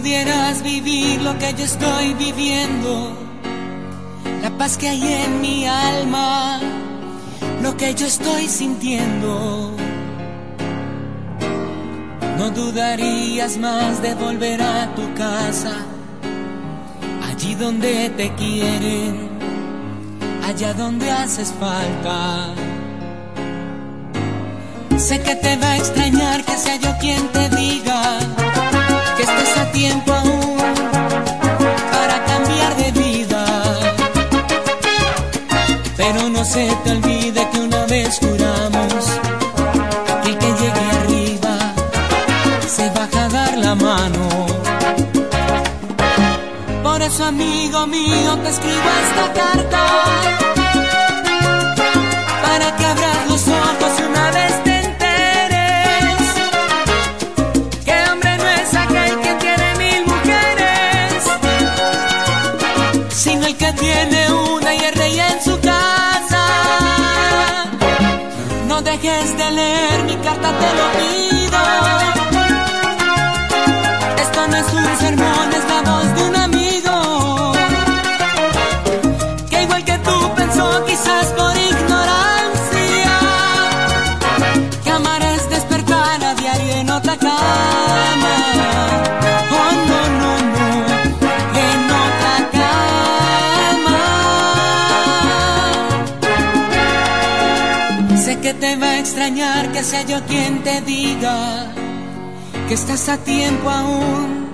pudieras vivir lo que yo estoy viviendo, la paz que hay en mi alma, lo que yo estoy sintiendo, no dudarías más de volver a tu casa, allí donde te quieren, allá donde haces falta. Sé que te va a extrañar que sea yo quien te diga que estés a tiempo aún para cambiar de vida. Pero no se te olvide que una vez juramos que el que llegue arriba se baja a dar la mano. Por eso, amigo mío, te escribo esta carta para que abras los ojos una dejes de leer mi carta, te lo pido. Esto no es un sermón, es la voz de un amigo que igual que tú pensó quizás por ignorancia que amar es despertar a diario en otra cama. Te va a extrañar que sea yo quien te diga que estás a tiempo aún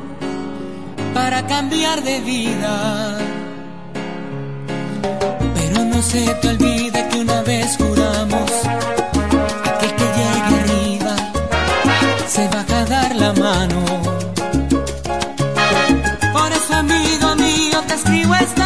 para cambiar de vida. Pero no se te olvide que una vez juramos aquel que llegue arriba se va a dar la mano. Por eso, amigo mío, te escribo esta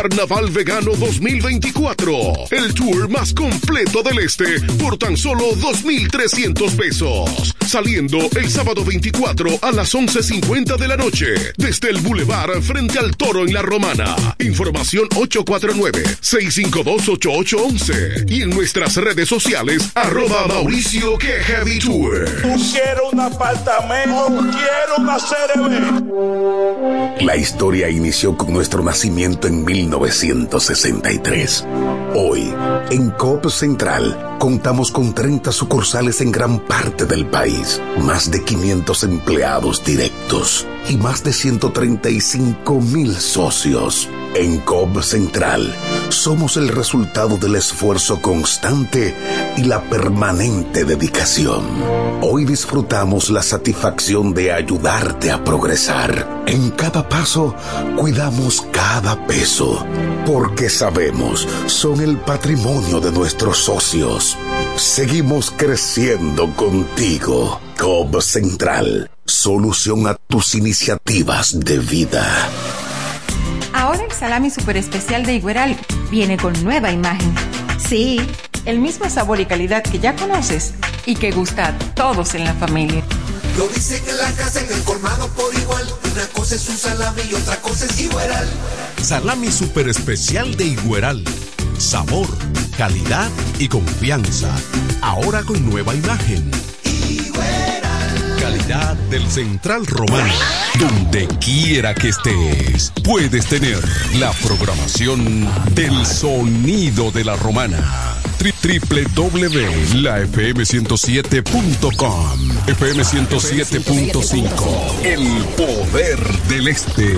Carnaval Vegano 2024. El tour más completo del este por tan solo 2.300 pesos. Saliendo el sábado 24 a las 11.50 de la noche. Desde el Boulevard frente al Toro en La Romana. Información 849-652-8811. Y en nuestras redes sociales, arroba Mauricio que Heavy Tour. Quiero un apartamento, quiero una CRB. La historia inició con nuestro nacimiento en 1963. Hoy, en COP Central, contamos con 30 sucursales en gran parte del país, más de 500 empleados directos y más de 135 mil socios. En COP Central, somos el resultado del esfuerzo constante y la permanente dedicación. Hoy disfrutamos la satisfacción de ayudarte a progresar. En cada paso, cuidamos cada peso, porque sabemos, son el patrimonio de nuestros socios. Seguimos creciendo contigo. COP Central, solución a tus iniciativas de vida. Ahora el salami super especial de Igueral viene con nueva imagen. Sí, el mismo sabor y calidad que ya conoces y que gusta a todos en la familia. Lo dicen en la casa, en el colmado por igual. Una cosa es un salami y otra cosa es Igueral. Salami super especial de Igueral. Sabor, calidad y confianza. Ahora con nueva imagen. Calidad del Central Romano. Donde quiera que estés, puedes tener la programación del sonido de la romana. www.lafm107.com FM 107.5 El poder del este.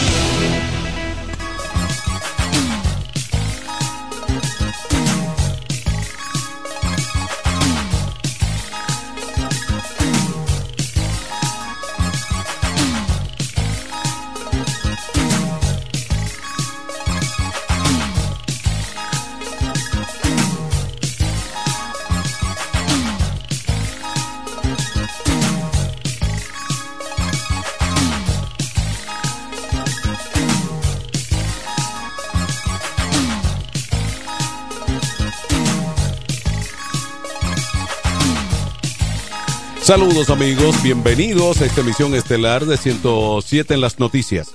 Saludos amigos, bienvenidos a esta emisión estelar de 107 en las noticias.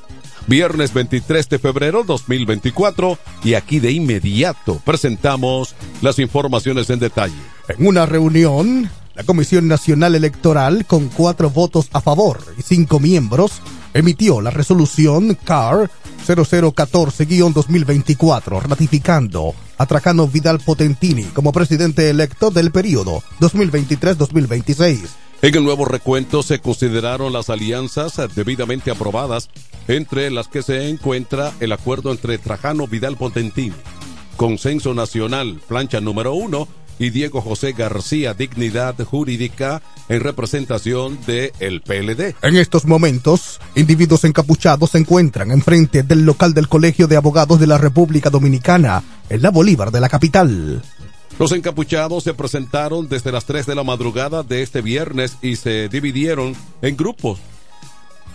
Viernes 23 de febrero 2024 y aquí de inmediato presentamos las informaciones en detalle. En una reunión, la Comisión Nacional Electoral, con cuatro votos a favor y cinco miembros, emitió la resolución CAR 0014-2024, ratificando a Trajano Vidal Potentini como presidente electo del periodo 2023-2026. En el nuevo recuento se consideraron las alianzas debidamente aprobadas, entre las que se encuentra el acuerdo entre Trajano Vidal Potentini, Consenso Nacional, plancha número uno, y Diego José García, Dignidad Jurídica, en representación de el PLD. En estos momentos, individuos encapuchados se encuentran enfrente del local del Colegio de Abogados de la República Dominicana, en la Bolívar de la capital. Los encapuchados se presentaron desde las 3 de la madrugada de este viernes y se dividieron en grupos.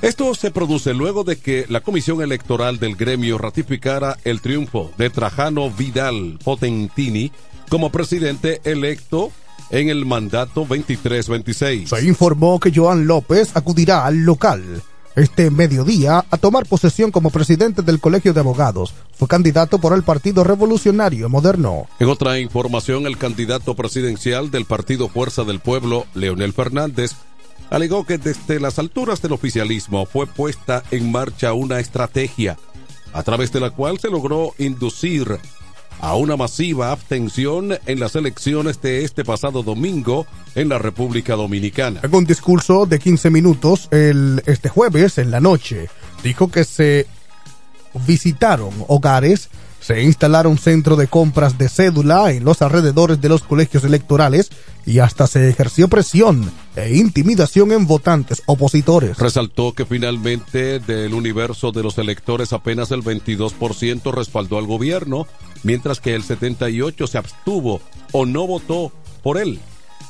Esto se produce luego de que la Comisión Electoral del gremio ratificara el triunfo de Trajano Vidal Potentini como presidente electo en el mandato 23-26. Se informó que Joan López acudirá al local este mediodía a tomar posesión como presidente del Colegio de Abogados. Fue candidato por el Partido Revolucionario Moderno. En otra información, el candidato presidencial del Partido Fuerza del Pueblo, Leonel Fernández, alegó que desde las alturas del oficialismo fue puesta en marcha una estrategia a través de la cual se logró inducir a una masiva abstención en las elecciones de este pasado domingo en la República Dominicana. En un discurso de 15 minutos el, este jueves en la noche, dijo que se visitaron hogares, se instalaron centro de compras de cédula en los alrededores de los colegios electorales y hasta se ejerció presión e intimidación en votantes opositores. Resaltó que finalmente del universo de los electores apenas el 22% respaldó al gobierno, mientras que el 78% se abstuvo o no votó por él.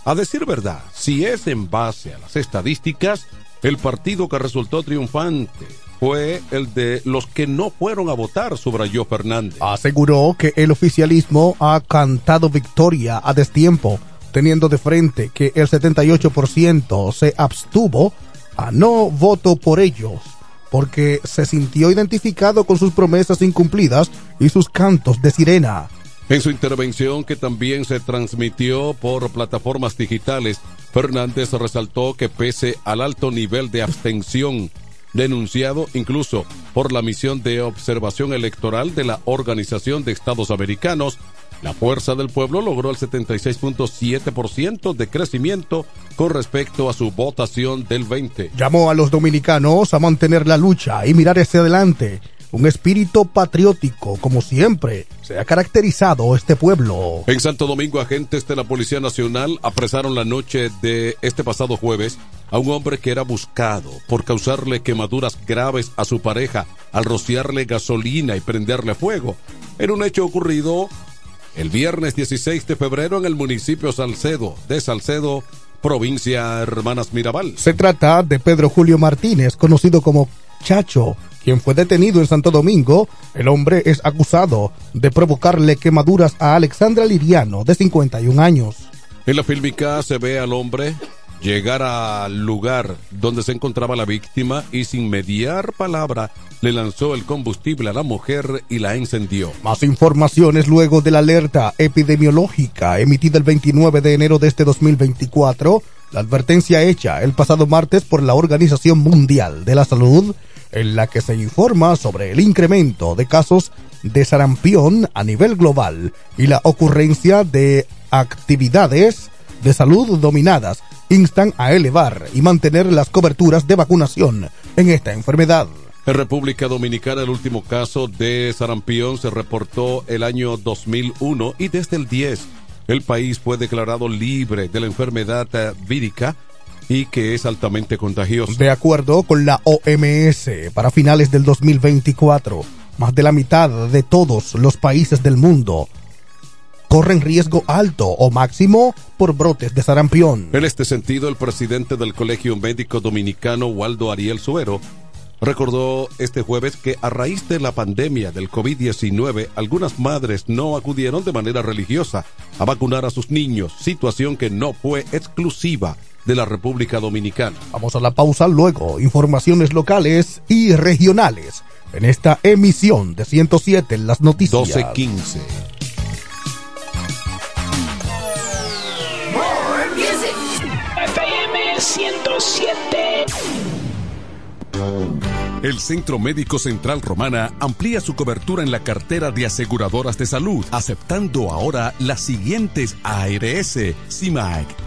A decir verdad, si es en base a las estadísticas, el partido que resultó triunfante fue el de los que no fueron a votar, subrayó Fernández. Aseguró que el oficialismo ha cantado victoria a destiempo, teniendo de frente que el 78% se abstuvo a no voto por ellos, porque se sintió identificado con sus promesas incumplidas y sus cantos de sirena. En su intervención, que también se transmitió por plataformas digitales, Fernández resaltó que pese al alto nivel de abstención denunciado incluso por la misión de observación electoral de la Organización de Estados Americanos, la Fuerza del Pueblo logró el 76.7% de crecimiento con respecto a su votación del 20. Llamó a los dominicanos a mantener la lucha y mirar hacia adelante. Un espíritu patriótico, como siempre, se ha caracterizado este pueblo. En Santo Domingo, agentes de la Policía Nacional apresaron la noche de este pasado jueves a un hombre que era buscado por causarle quemaduras graves a su pareja al rociarle gasolina y prenderle fuego. En un hecho ocurrido el viernes 16 de febrero en el municipio Salcedo de Salcedo, provincia Hermanas Mirabal. Se trata de Pedro Julio Martínez, conocido como Chacho, quien fue detenido en Santo Domingo. El hombre es acusado de provocarle quemaduras a Alexandra Liriano, de 51 años. En la fílmica se ve al hombre llegar al lugar donde se encontraba la víctima y sin mediar palabra le lanzó el combustible a la mujer y la encendió. Más informaciones luego de la alerta epidemiológica emitida el 29 de enero de este 2024, la advertencia hecha el pasado martes por la Organización Mundial de la Salud, en la que se informa sobre el incremento de casos de sarampión a nivel global y la ocurrencia de actividades de salud dominadas instan a elevar y mantener las coberturas de vacunación en esta enfermedad. En República Dominicana el último caso de sarampión se reportó el año 2001 y desde el 10 el país fue declarado libre de la enfermedad eh, vírica y que es altamente contagiosa. De acuerdo con la OMS, para finales del 2024, más de la mitad de todos los países del mundo corren riesgo alto o máximo por brotes de sarampión. En este sentido, el presidente del Colegio Médico Dominicano, Waldo Ariel Suero, recordó este jueves que a raíz de la pandemia del COVID-19, algunas madres no acudieron de manera religiosa a vacunar a sus niños, situación que no fue exclusiva de la República Dominicana. Vamos a la pausa luego, informaciones locales y regionales en esta emisión de 107 en las noticias. 1215. FM 107. El Centro Médico Central Romana amplía su cobertura en la cartera de aseguradoras de salud, aceptando ahora las siguientes ARS, CIMAC,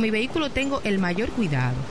Con mi vehículo tengo el mayor cuidado.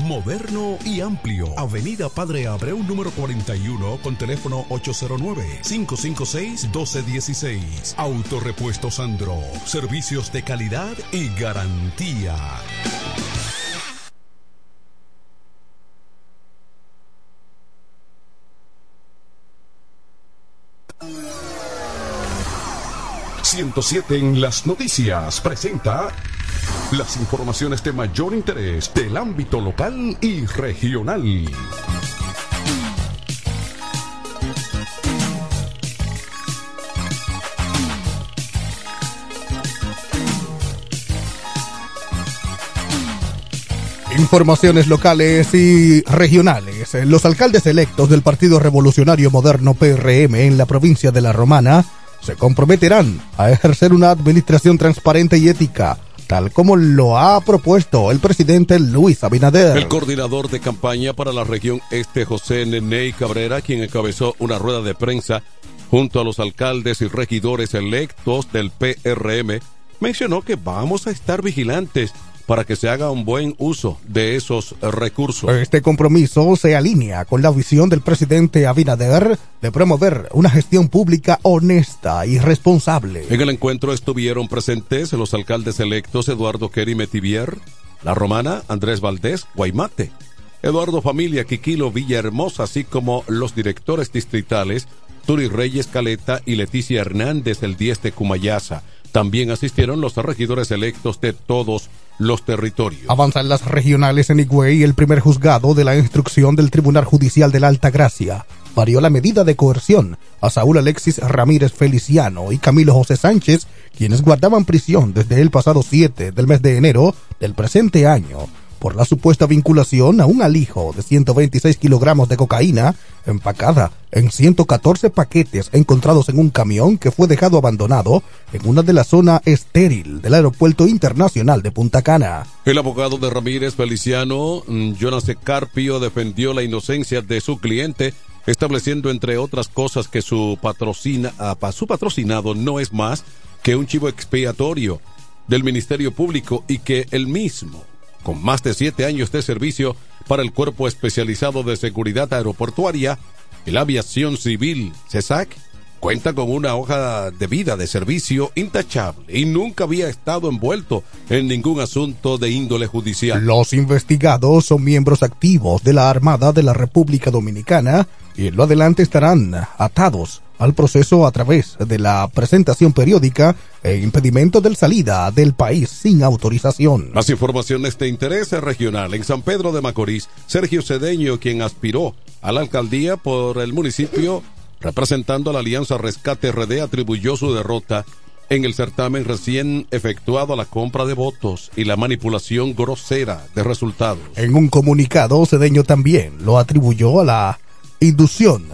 Moderno y amplio. Avenida Padre Abreu número 41 con teléfono 809-556-1216. Autorepuesto Sandro. Servicios de calidad y garantía. ...107 en las noticias presenta... ...las informaciones de mayor interés del ámbito local y regional. Informaciones locales y regionales. Los alcaldes electos del Partido Revolucionario Moderno PRM en la provincia de La Romana se comprometerán a ejercer una administración transparente y ética, tal como lo ha propuesto el presidente Luis Abinader. El coordinador de campaña para la región este, José Neney Cabrera, quien encabezó una rueda de prensa junto a los alcaldes y regidores electos del PRM, mencionó que vamos a estar vigilantes para que se haga un buen uso de esos recursos. Este compromiso se alinea con la visión del presidente Abinader de promover una gestión pública honesta y responsable. En el encuentro estuvieron presentes los alcaldes electos Eduardo Kerry Metivier, La Romana, Andrés Valdés, Guaymate, Eduardo Familia, Quiquilo, Villahermosa, así como los directores distritales Turi Reyes Caleta y Leticia Hernández, el 10 de Cumayasa. También asistieron los regidores electos de todos los territorios. Avanzan las regionales en Higüey el primer juzgado de la instrucción del Tribunal Judicial de la Alta Gracia. Varió la medida de coerción a Saúl Alexis Ramírez Feliciano y Camilo José Sánchez, quienes guardaban prisión desde el pasado 7 del mes de enero del presente año por la supuesta vinculación a un alijo de 126 kilogramos de cocaína empacada en 114 paquetes encontrados en un camión que fue dejado abandonado en una de la zona estéril del Aeropuerto Internacional de Punta Cana. El abogado de Ramírez Feliciano, mm, Jonas Carpio, defendió la inocencia de su cliente, estableciendo entre otras cosas que su, patrocina, ah, su patrocinado no es más que un chivo expiatorio del Ministerio Público y que el mismo con más de siete años de servicio para el Cuerpo Especializado de Seguridad Aeroportuaria y la Aviación Civil, CESAC, cuenta con una hoja de vida de servicio intachable y nunca había estado envuelto en ningún asunto de índole judicial. Los investigados son miembros activos de la Armada de la República Dominicana y en lo adelante estarán atados al proceso a través de la presentación periódica e impedimento del salida del país sin autorización. Más informaciones de interés regional. En San Pedro de Macorís, Sergio Cedeño, quien aspiró a la alcaldía por el municipio, representando a la Alianza Rescate RD, atribuyó su derrota en el certamen recién efectuado a la compra de votos y la manipulación grosera de resultados. En un comunicado, Cedeño también lo atribuyó a la inducción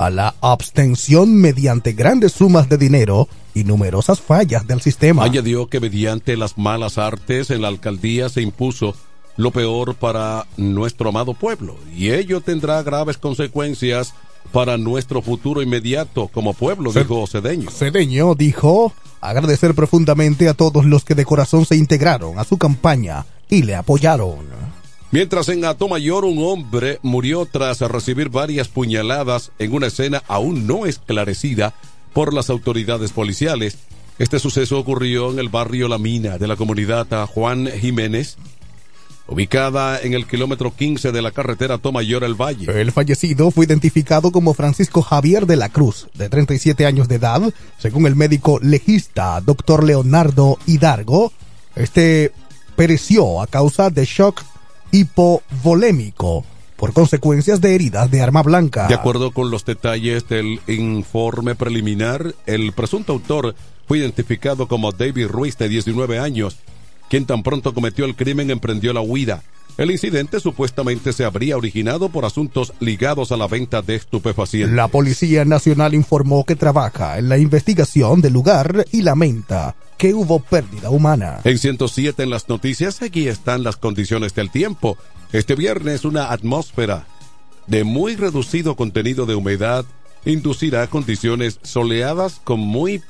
a la abstención mediante grandes sumas de dinero y numerosas fallas del sistema. Añadió que mediante las malas artes en la alcaldía se impuso lo peor para nuestro amado pueblo y ello tendrá graves consecuencias para nuestro futuro inmediato como pueblo, dijo Cedeño. Cedeño dijo agradecer profundamente a todos los que de corazón se integraron a su campaña y le apoyaron. Mientras en Atomayor un hombre murió tras recibir varias puñaladas en una escena aún no esclarecida por las autoridades policiales. Este suceso ocurrió en el barrio La Mina de la comunidad Juan Jiménez, ubicada en el kilómetro 15 de la carretera Tomayor El Valle. El fallecido fue identificado como Francisco Javier de la Cruz, de 37 años de edad, según el médico legista doctor Leonardo Hidargo. Este pereció a causa de shock hipovolémico por consecuencias de heridas de arma blanca. De acuerdo con los detalles del informe preliminar, el presunto autor fue identificado como David Ruiz, de 19 años, quien tan pronto cometió el crimen emprendió la huida. El incidente supuestamente se habría originado por asuntos ligados a la venta de estupefacientes. La Policía Nacional informó que trabaja en la investigación del lugar y lamenta que hubo pérdida humana. En 107 en las noticias, aquí están las condiciones del tiempo. Este viernes una atmósfera de muy reducido contenido de humedad inducirá condiciones soleadas con muy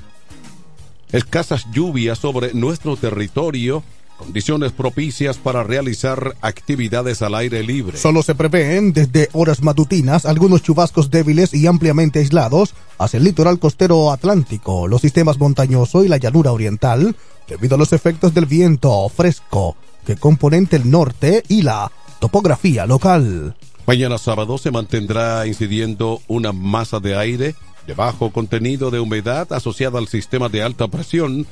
escasas lluvias sobre nuestro territorio, condiciones propicias para realizar actividades al aire libre. Solo se prevén desde horas matutinas algunos chubascos débiles y ampliamente aislados hacia el litoral costero atlántico, los sistemas montañoso y la llanura oriental, debido a los efectos del viento fresco que componente el norte y la topografía local. Mañana sábado se mantendrá incidiendo una masa de aire de bajo contenido de humedad asociada al sistema de alta presión,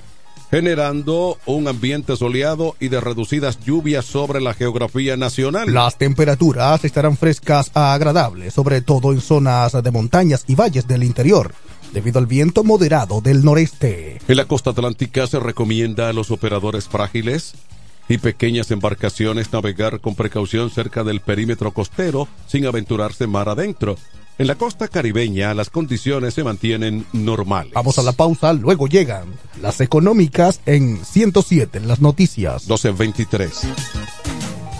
generando un ambiente soleado y de reducidas lluvias sobre la geografía nacional. Las temperaturas estarán frescas a agradables, sobre todo en zonas de montañas y valles del interior, debido al viento moderado del noreste. En la costa atlántica se recomienda a los operadores frágiles y pequeñas embarcaciones navegar con precaución cerca del perímetro costero sin aventurarse mar adentro. En la costa caribeña las condiciones se mantienen normales. Vamos a la pausa, luego llegan las económicas en 107 en las noticias. 1223.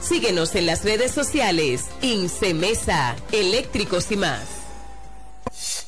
Síguenos en las redes sociales. Incemesa, eléctricos y más.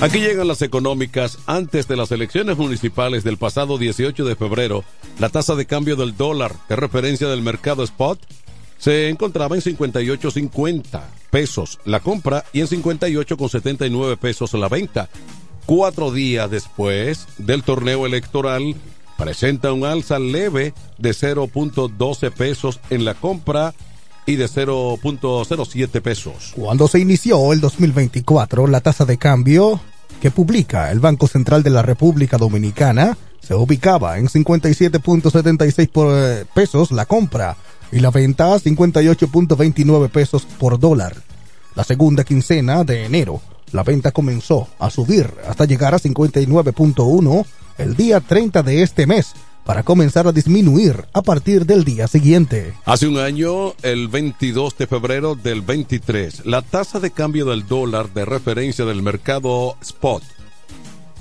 Aquí llegan las económicas. Antes de las elecciones municipales del pasado 18 de febrero, la tasa de cambio del dólar, de referencia del mercado spot, se encontraba en 58.50 pesos la compra y en 58.79 pesos la venta. Cuatro días después del torneo electoral, presenta un alza leve de 0.12 pesos en la compra y de 0.07 pesos. Cuando se inició el 2024, la tasa de cambio que publica el Banco Central de la República Dominicana se ubicaba en 57.76 pesos la compra y la venta a 58.29 pesos por dólar. La segunda quincena de enero, la venta comenzó a subir hasta llegar a 59.1 el día 30 de este mes para comenzar a disminuir a partir del día siguiente. Hace un año, el 22 de febrero del 23, la tasa de cambio del dólar de referencia del mercado spot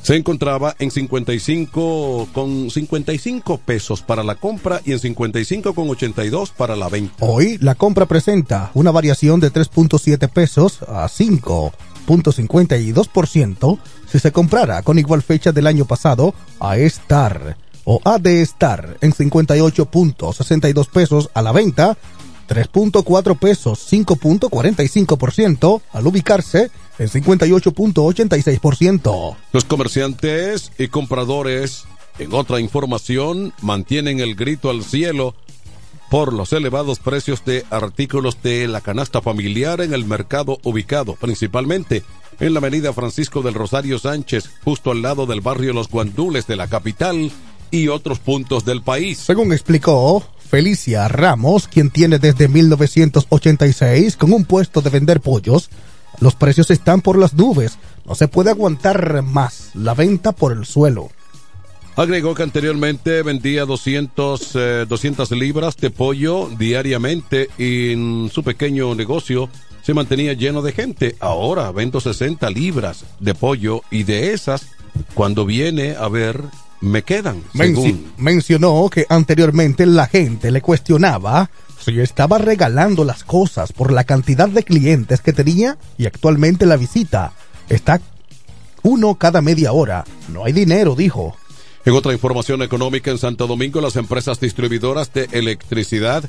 se encontraba en 55 con 55 pesos para la compra y en 55 con 82 para la venta. Hoy la compra presenta una variación de 3.7 pesos a 5.52% si se comprara con igual fecha del año pasado a estar o ha de estar en 58.62 pesos a la venta, 3.4 pesos 5.45% al ubicarse en 58.86%. Los comerciantes y compradores, en otra información, mantienen el grito al cielo por los elevados precios de artículos de la canasta familiar en el mercado ubicado principalmente en la avenida Francisco del Rosario Sánchez, justo al lado del barrio Los Guandules de la capital y otros puntos del país. Según explicó Felicia Ramos, quien tiene desde 1986 con un puesto de vender pollos, los precios están por las nubes, no se puede aguantar más la venta por el suelo. Agregó que anteriormente vendía 200, 200 eh, libras de pollo diariamente y en su pequeño negocio se mantenía lleno de gente. Ahora vendo 60 libras de pollo y de esas, cuando viene a ver me quedan. mencionó que anteriormente la gente le cuestionaba si estaba regalando las cosas por la cantidad de clientes que tenía y actualmente la visita está uno cada media hora. No hay dinero, dijo. En otra información económica en Santo Domingo, las empresas distribuidoras de electricidad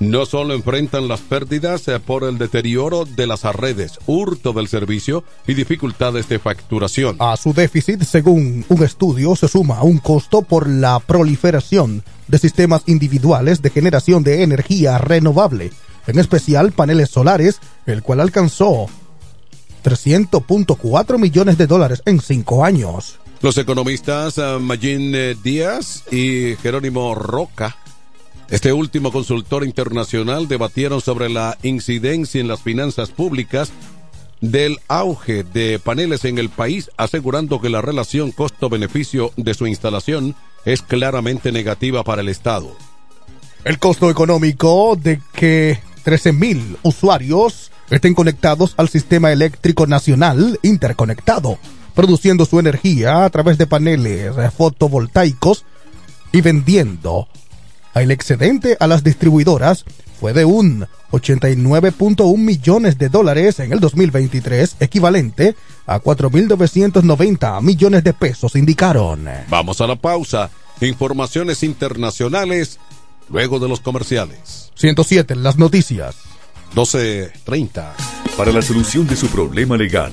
no solo enfrentan las pérdidas eh, por el deterioro de las redes, hurto del servicio y dificultades de facturación. A su déficit, según un estudio, se suma un costo por la proliferación de sistemas individuales de generación de energía renovable, en especial paneles solares, el cual alcanzó 300.4 millones de dólares en cinco años. Los economistas uh, Magín eh, Díaz y Jerónimo Roca este último consultor internacional debatieron sobre la incidencia en las finanzas públicas del auge de paneles en el país, asegurando que la relación costo-beneficio de su instalación es claramente negativa para el Estado. El costo económico de que 13.000 usuarios estén conectados al sistema eléctrico nacional interconectado, produciendo su energía a través de paneles fotovoltaicos y vendiendo el excedente a las distribuidoras fue de un 89.1 millones de dólares en el 2023, equivalente a 4.990 millones de pesos, indicaron. Vamos a la pausa. Informaciones internacionales luego de los comerciales. 107 en las noticias. 12.30. Para la solución de su problema legal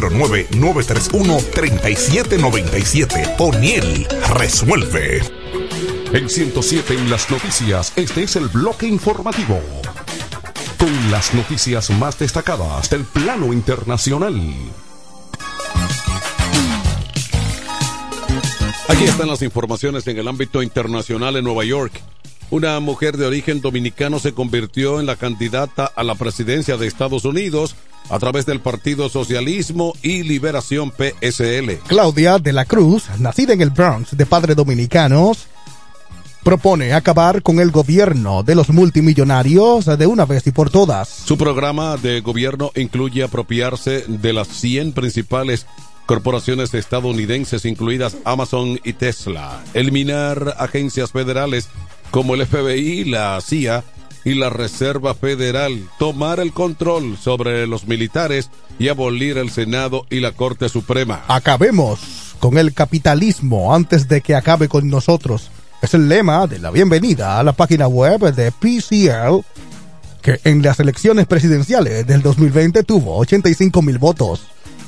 809-931-3797. O'Neill resuelve. En 107 en las noticias, este es el bloque informativo. Con las noticias más destacadas del plano internacional. Aquí están las informaciones en el ámbito internacional en Nueva York. Una mujer de origen dominicano se convirtió en la candidata a la presidencia de Estados Unidos a través del Partido Socialismo y Liberación PSL. Claudia de la Cruz, nacida en el Bronx de padres dominicanos, propone acabar con el gobierno de los multimillonarios de una vez y por todas. Su programa de gobierno incluye apropiarse de las 100 principales corporaciones estadounidenses, incluidas Amazon y Tesla, eliminar agencias federales como el FBI, la CIA y la Reserva Federal, tomar el control sobre los militares y abolir el Senado y la Corte Suprema. Acabemos con el capitalismo antes de que acabe con nosotros. Es el lema de la bienvenida a la página web de PCL, que en las elecciones presidenciales del 2020 tuvo 85 mil votos.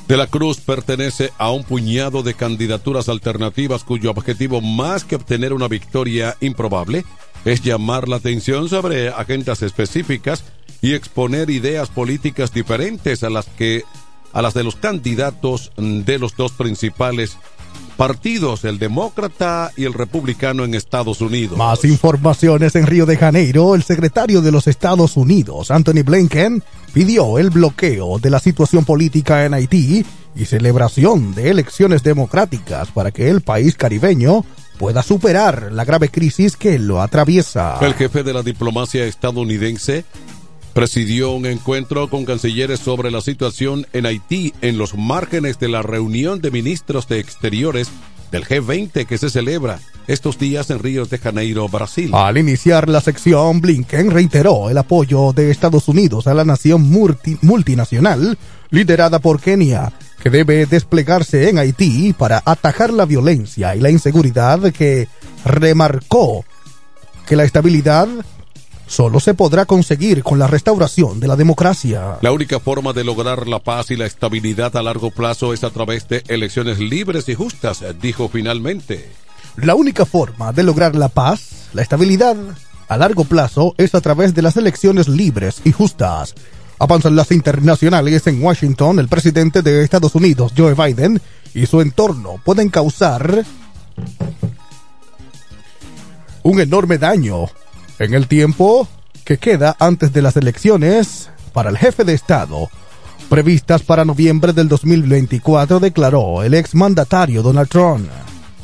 De la Cruz pertenece a un puñado de candidaturas alternativas cuyo objetivo, más que obtener una victoria improbable, es llamar la atención sobre agendas específicas y exponer ideas políticas diferentes a las que a las de los candidatos de los dos principales partidos, el demócrata y el republicano en Estados Unidos. Más informaciones en Río de Janeiro. El secretario de los Estados Unidos, Anthony Blinken, pidió el bloqueo de la situación política en Haití y celebración de elecciones democráticas para que el país caribeño pueda superar la grave crisis que lo atraviesa. El jefe de la diplomacia estadounidense presidió un encuentro con cancilleres sobre la situación en Haití en los márgenes de la reunión de ministros de Exteriores del G20 que se celebra estos días en Río de Janeiro, Brasil. Al iniciar la sección, Blinken reiteró el apoyo de Estados Unidos a la nación multi multinacional liderada por Kenia, que debe desplegarse en Haití para atajar la violencia y la inseguridad que remarcó que la estabilidad solo se podrá conseguir con la restauración de la democracia. La única forma de lograr la paz y la estabilidad a largo plazo es a través de elecciones libres y justas, dijo finalmente. La única forma de lograr la paz, la estabilidad a largo plazo es a través de las elecciones libres y justas. Avanzan las internacionales en Washington, el presidente de Estados Unidos, Joe Biden, y su entorno pueden causar un enorme daño en el tiempo que queda antes de las elecciones para el jefe de Estado, previstas para noviembre del 2024, declaró el exmandatario Donald Trump.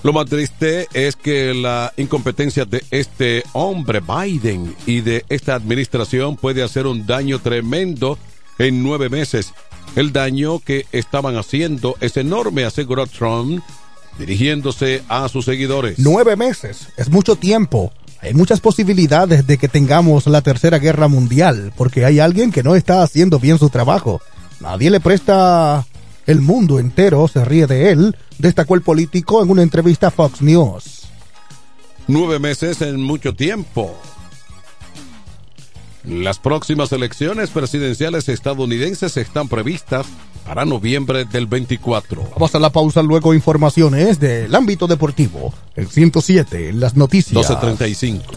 Lo más triste es que la incompetencia de este hombre Biden y de esta administración puede hacer un daño tremendo en nueve meses. El daño que estaban haciendo es enorme, aseguró Trump, dirigiéndose a sus seguidores. Nueve meses es mucho tiempo. Hay muchas posibilidades de que tengamos la tercera guerra mundial, porque hay alguien que no está haciendo bien su trabajo. Nadie le presta el mundo entero se ríe de él, destacó el político en una entrevista a Fox News. Nueve meses en mucho tiempo. Las próximas elecciones presidenciales estadounidenses están previstas para noviembre del 24. Vamos a la pausa, luego informaciones del ámbito deportivo. El 107, las noticias. 1235.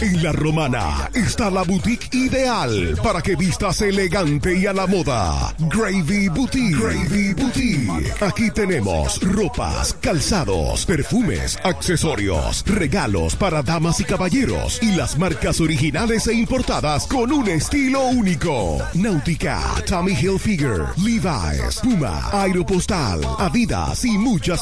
En la romana está la boutique ideal para que vistas elegante y a la moda. Gravy Boutique. Gravy Boutique. Aquí tenemos ropas, calzados, perfumes, accesorios, regalos para damas y caballeros y las marcas originales e importadas con un estilo único. Nautica, Tommy Hilfiger, Levi's, Puma, Aeropostal, Adidas y muchas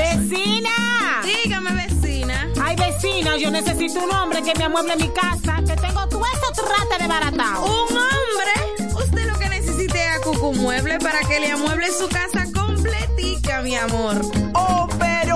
¡Vecina! Dígame, vecina. Ay, vecina, yo necesito un hombre que me amueble mi casa, que tengo todo esto trata de baratado. ¿Un hombre? Usted lo que necesite es a Cucu Mueble para que le amueble su casa completica, mi amor. Oh, pero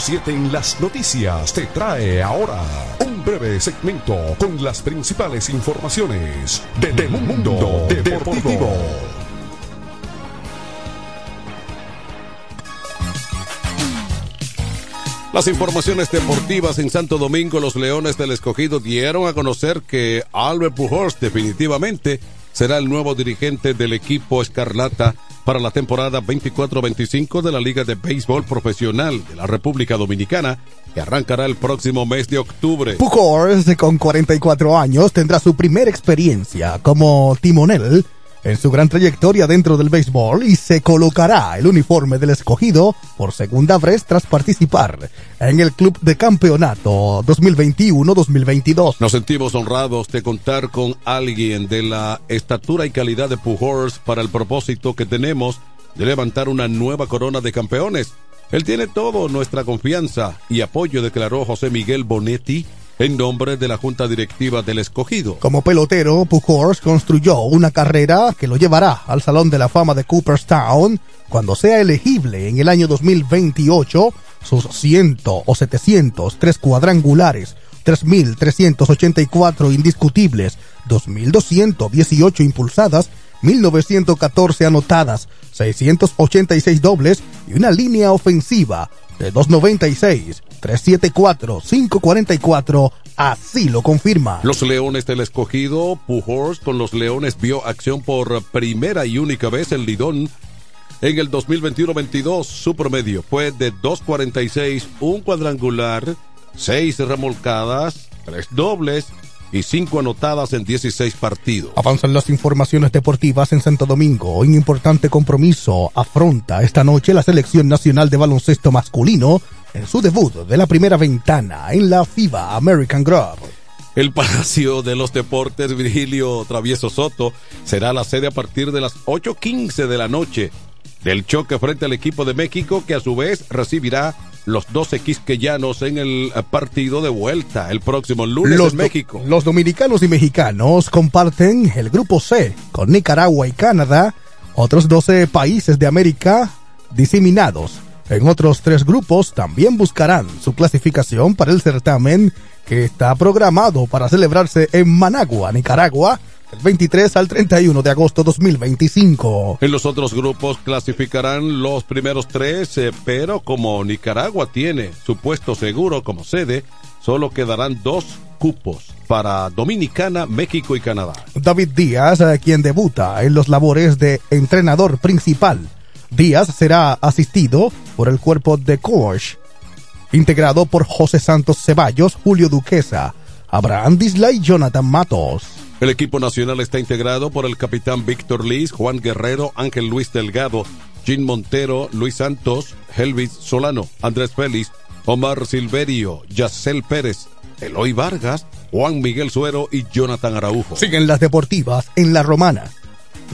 107 en las noticias te trae ahora un breve segmento con las principales informaciones de, de Mundo Deportivo. Las informaciones deportivas en Santo Domingo, los Leones del Escogido dieron a conocer que Albert Pujols definitivamente será el nuevo dirigente del equipo Escarlata para la temporada 24-25 de la Liga de Béisbol Profesional de la República Dominicana, que arrancará el próximo mes de octubre. Pujols, con 44 años, tendrá su primera experiencia como timonel en su gran trayectoria dentro del béisbol y se colocará el uniforme del escogido por segunda vez tras participar en el Club de Campeonato 2021-2022. Nos sentimos honrados de contar con alguien de la estatura y calidad de Pujols para el propósito que tenemos de levantar una nueva corona de campeones. Él tiene todo nuestra confianza y apoyo, declaró José Miguel Bonetti en nombre de la Junta Directiva del Escogido. Como pelotero, Pujols construyó una carrera que lo llevará al Salón de la Fama de Cooperstown cuando sea elegible en el año 2028. Sus 100 o 700, tres cuadrangulares, 3.384 indiscutibles, 2.218 impulsadas, 1.914 anotadas, 686 dobles y una línea ofensiva de 296, 374, 544, así lo confirma. Los Leones del Escogido, Pujols con los Leones vio acción por primera y única vez en Lidón. En el 2021-22 su promedio fue de 2.46, un cuadrangular, 6 remolcadas, 3 dobles y 5 anotadas en 16 partidos. Avanzan las informaciones deportivas en Santo Domingo. Un importante compromiso afronta esta noche la selección nacional de baloncesto masculino en su debut de la primera ventana en la FIBA American Group. El Palacio de los Deportes Virgilio Travieso Soto será la sede a partir de las 8.15 de la noche del choque frente al equipo de México que a su vez recibirá los 12 quisqueyanos en el partido de vuelta el próximo lunes los en México. Los dominicanos y mexicanos comparten el grupo C con Nicaragua y Canadá, otros 12 países de América diseminados. En otros tres grupos también buscarán su clasificación para el certamen que está programado para celebrarse en Managua, Nicaragua, 23 al 31 de agosto 2025. En los otros grupos clasificarán los primeros tres, eh, pero como Nicaragua tiene su puesto seguro como sede, solo quedarán dos cupos para Dominicana, México y Canadá. David Díaz, eh, quien debuta en los labores de entrenador principal. Díaz será asistido por el cuerpo de coach, integrado por José Santos Ceballos, Julio Duquesa, Abraham Disla y Jonathan Matos. El equipo nacional está integrado por el capitán Víctor Liz, Juan Guerrero, Ángel Luis Delgado, Jim Montero, Luis Santos, Helvis Solano, Andrés Félix, Omar Silverio, Yacel Pérez, Eloy Vargas, Juan Miguel Suero y Jonathan Araujo. Siguen las deportivas en La Romana.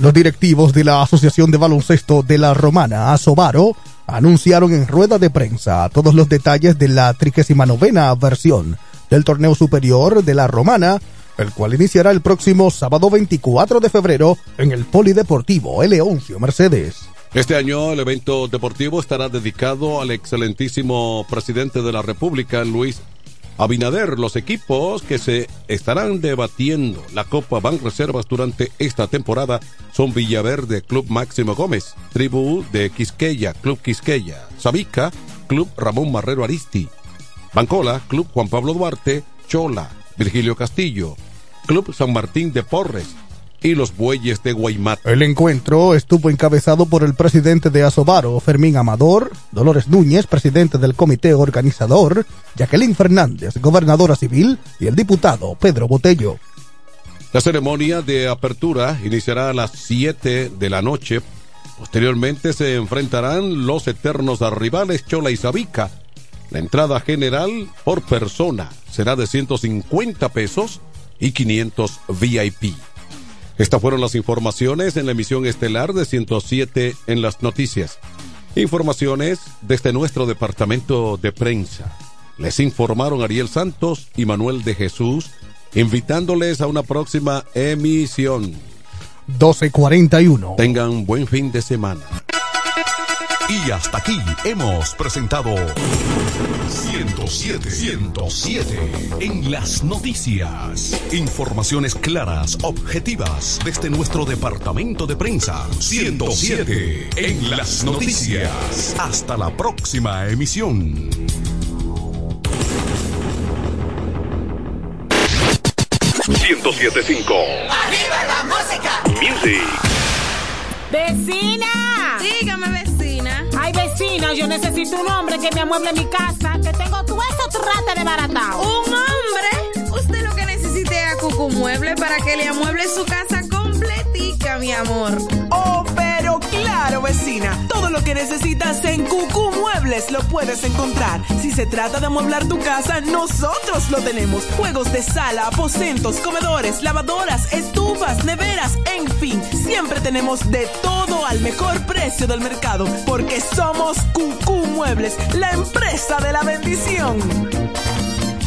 Los directivos de la Asociación de Baloncesto de La Romana, Asobaro, anunciaron en rueda de prensa todos los detalles de la 39 versión del torneo superior de La Romana el cual iniciará el próximo sábado 24 de febrero en el Polideportivo Eleoncio Mercedes. Este año el evento deportivo estará dedicado al excelentísimo presidente de la República, Luis Abinader. Los equipos que se estarán debatiendo la Copa Ban Reservas durante esta temporada son Villaverde, Club Máximo Gómez, Tribu de Quisqueya, Club Quisqueya, Sabica, Club Ramón Marrero Aristi, Bancola, Club Juan Pablo Duarte, Chola, Virgilio Castillo, Club San Martín de Porres y los Bueyes de Guaymat. El encuentro estuvo encabezado por el presidente de Asobaro, Fermín Amador, Dolores Núñez, presidente del comité organizador, Jacqueline Fernández, gobernadora civil, y el diputado Pedro Botello. La ceremonia de apertura iniciará a las 7 de la noche. Posteriormente se enfrentarán los eternos rivales Chola y Sabica la entrada general por persona será de 150 pesos y 500 VIP. Estas fueron las informaciones en la emisión estelar de 107 en las noticias. Informaciones desde nuestro departamento de prensa. Les informaron Ariel Santos y Manuel de Jesús, invitándoles a una próxima emisión. 1241. Tengan buen fin de semana. Y hasta aquí hemos presentado 107, 107 en las noticias. Informaciones claras, objetivas desde nuestro departamento de prensa. 107 en las noticias. Hasta la próxima emisión. ¡107.5! ¡Arriba la música! Music. ¡Vecina! Dígame, vecina. Vecina, yo necesito un hombre que me amueble mi casa, que tengo todo eso trate de baratao. ¿Un hombre? Usted lo que necesite es a Cucu Mueble para que le amueble su casa completica, mi amor. Oh, pero claro, vecina. Todo lo que necesitas en Cucú Muebles lo puedes encontrar. Si se trata de amueblar tu casa, nosotros lo tenemos. Juegos de sala, aposentos, comedores, lavadoras, estufas, tenemos de todo al mejor precio del mercado. Porque somos Cucú Muebles, la empresa de la bendición.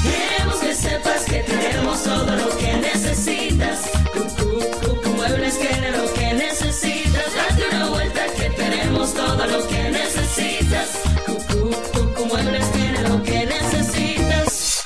Queremos que sepas que tenemos todo lo que necesitas. Cucú Muebles tiene lo que necesitas. Date una vuelta que tenemos todo lo que necesitas.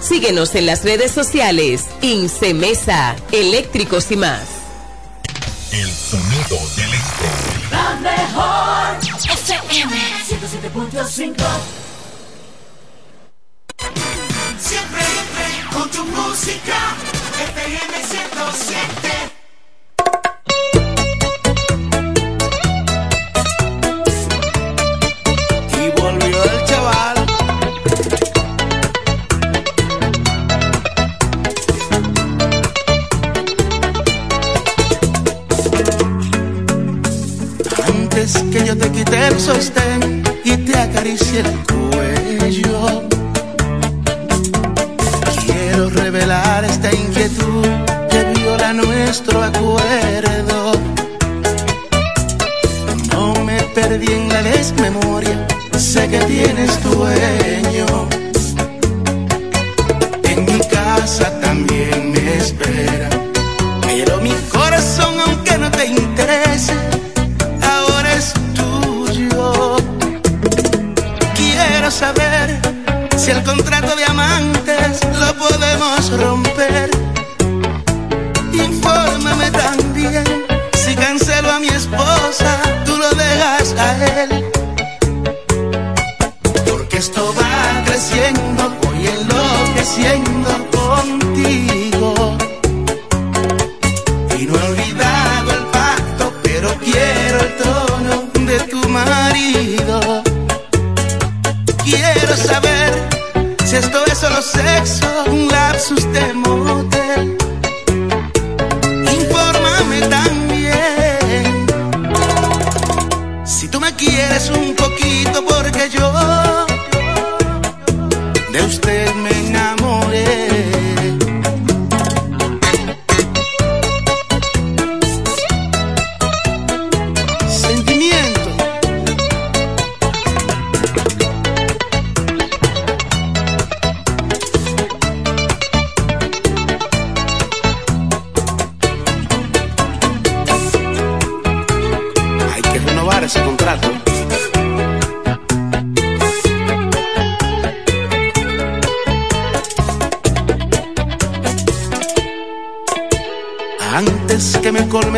Síguenos en las redes sociales. Incemesa, eléctricos y más. El sonido del este. La mejor FM 107.5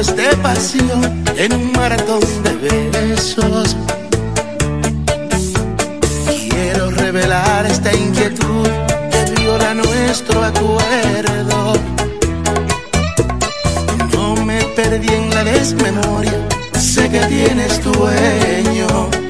colmes de pasión en un maratón de besos, quiero revelar esta inquietud que viola nuestro acuerdo. No me perdí en la desmemoria, sé que tienes dueño.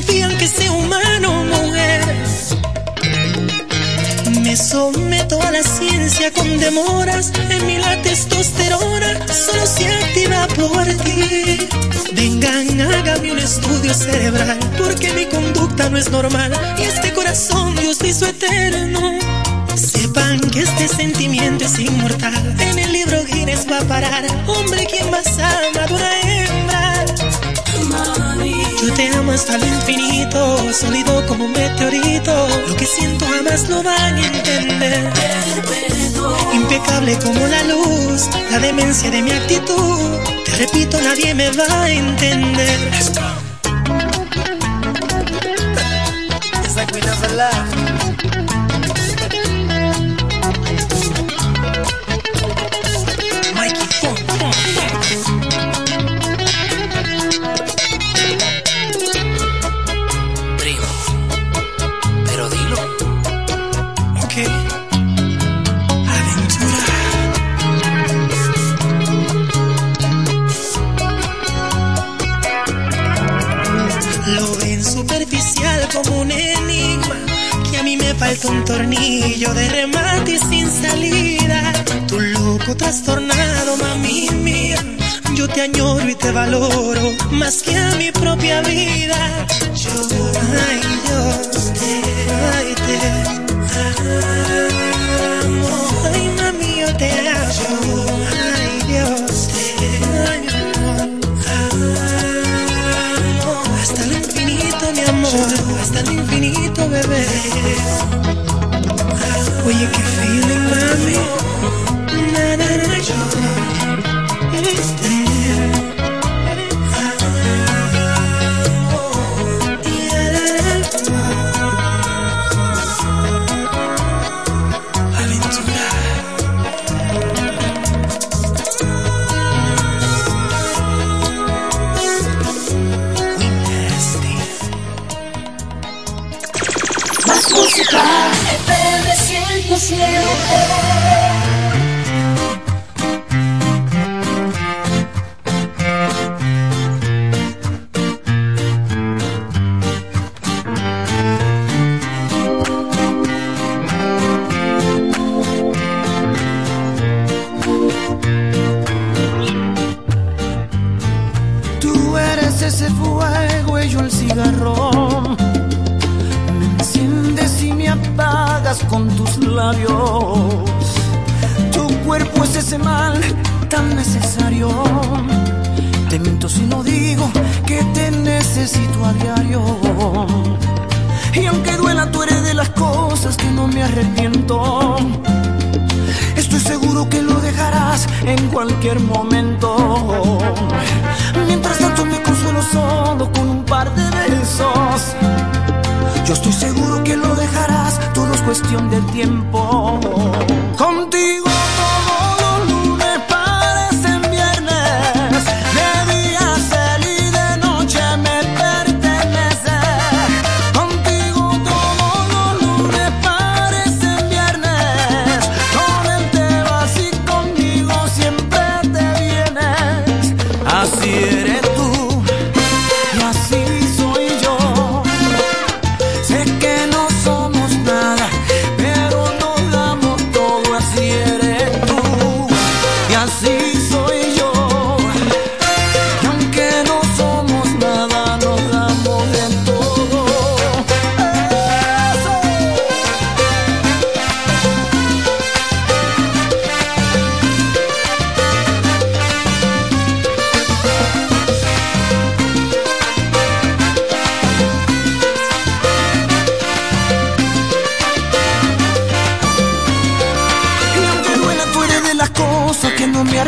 confían que sea humano mujer. Me someto a la ciencia con demoras, en mí la testosterona solo se activa por ti. Vengan, hágame un estudio cerebral, porque mi conducta no es normal y este corazón Dios hizo eterno. Sepan que este sentimiento es inmortal, en el libro Guinness va a parar, hombre quien más ama, hasta el infinito, sólido como un meteorito. Lo que siento jamás lo van a entender. Impecable como la luz, la demencia de mi actitud. Te repito, nadie me va a entender. It's like we never left. un tornillo de remate y sin salida. Tu loco trastornado, mami mía. Yo te añoro y te valoro más que a mi propia vida. Yo, ay, yo te, ay, te amo. Ay, mami, yo te amo. Ay, Dios, te amo. Hasta el infinito, mi amor. Hasta el infinito, bebé.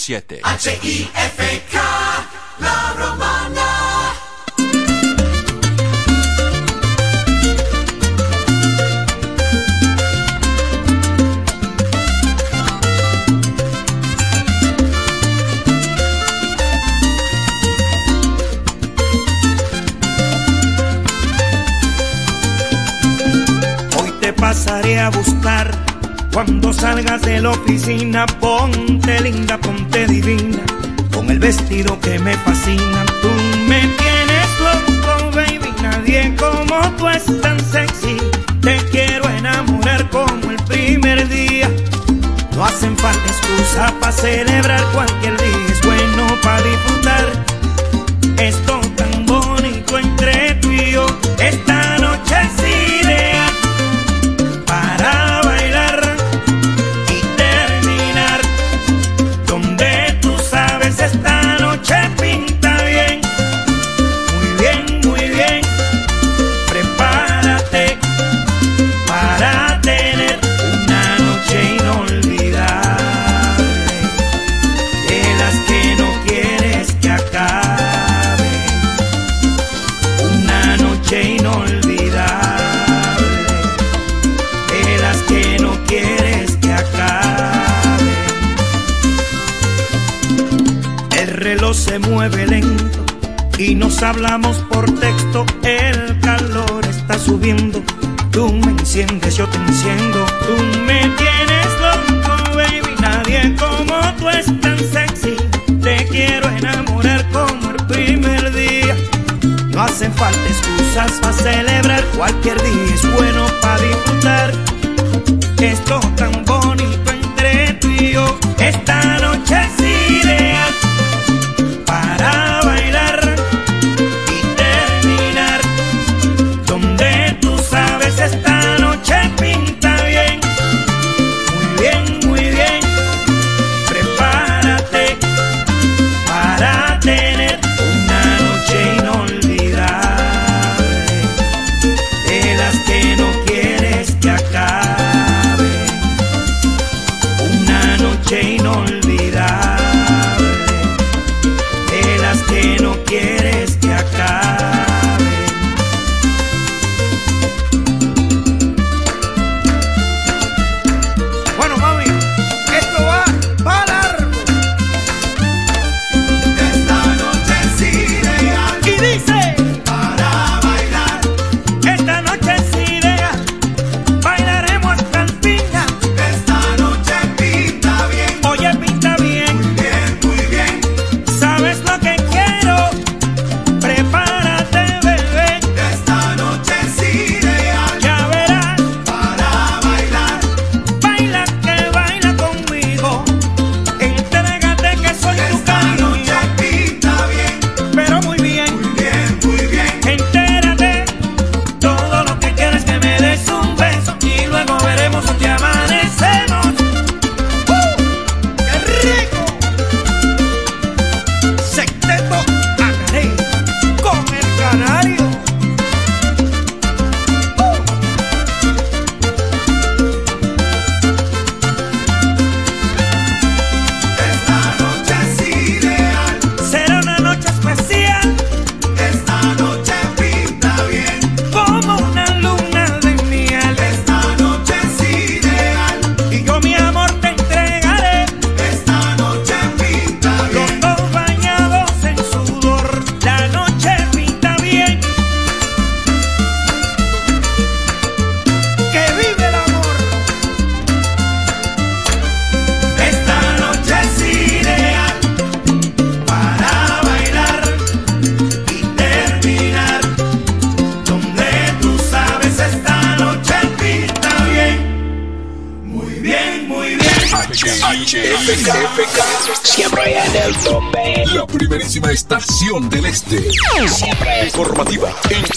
7. H-I-F-K, la romana. Hoy te pasaré a buscar. Cuando salgas de la oficina, ponte linda, ponte vestido que me fascina. Tú me tienes loco, baby. Nadie como tú es tan sexy. Te quiero enamorar como el primer día. No hacen falta excusa para celebrar cualquier día. Es bueno para disfrutar. Esto mueve lento y nos hablamos por texto. El calor está subiendo. Tú me enciendes, yo te enciendo. Tú me tienes loco, baby. Nadie como tú es tan sexy. Te quiero enamorar como el primer día. No hacen falta excusas para celebrar. Cualquier día es bueno para disfrutar. Esto tan bonito entre tú y yo. Esta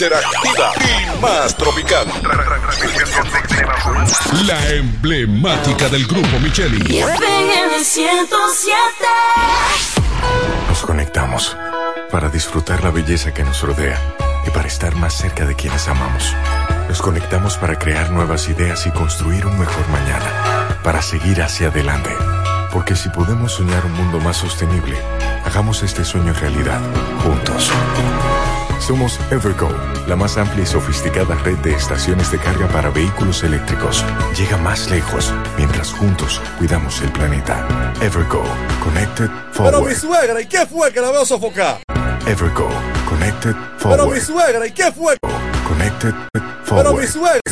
interactiva y más tropical. La emblemática del grupo Micheli. FM 107. Nos conectamos para disfrutar la belleza que nos rodea y para estar más cerca de quienes amamos. Nos conectamos para crear nuevas ideas y construir un mejor mañana, para seguir hacia adelante. Porque si podemos soñar un mundo más sostenible, hagamos este sueño realidad, juntos. Somos Evergo, la más amplia y sofisticada red de estaciones de carga para vehículos eléctricos. Llega más lejos mientras juntos cuidamos el planeta. Evergo, Connected Pero Forward. mi suegra, ¿y qué fue que la veo sofocar? Evergo, Connected Pero mi Forward. suegra, ¿y qué fue? Connected Pero mi Forward. suegra.